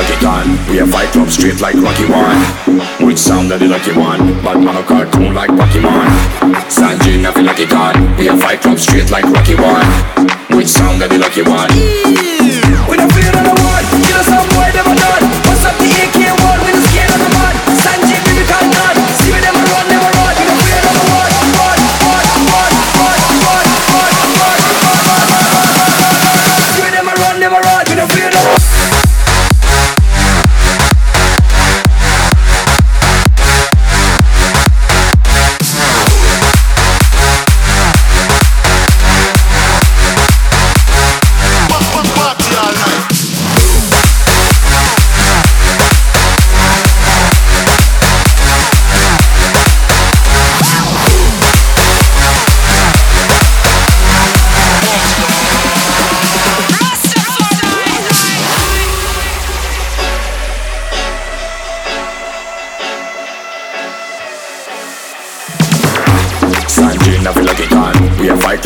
A gun. We a fight club straight like Rocky One. Which sound of the lucky one? But man a cartoon like Pokemon. Sanjay, like a gun. We a fight club straight like Rocky One. Which sound of the lucky one?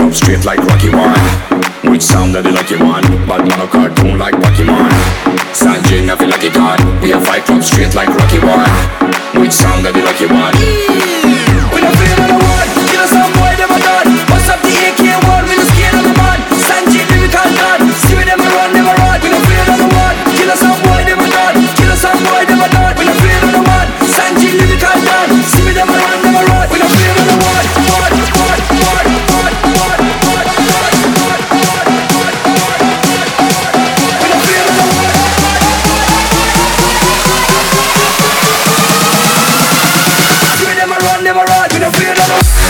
Club straight like Rocky One. Which sound of the one? But man a cartoon like Pokemon. Sanjay, feel like a gun. We a fight club straight like Rocky One. Which sound of the lucky one? Thank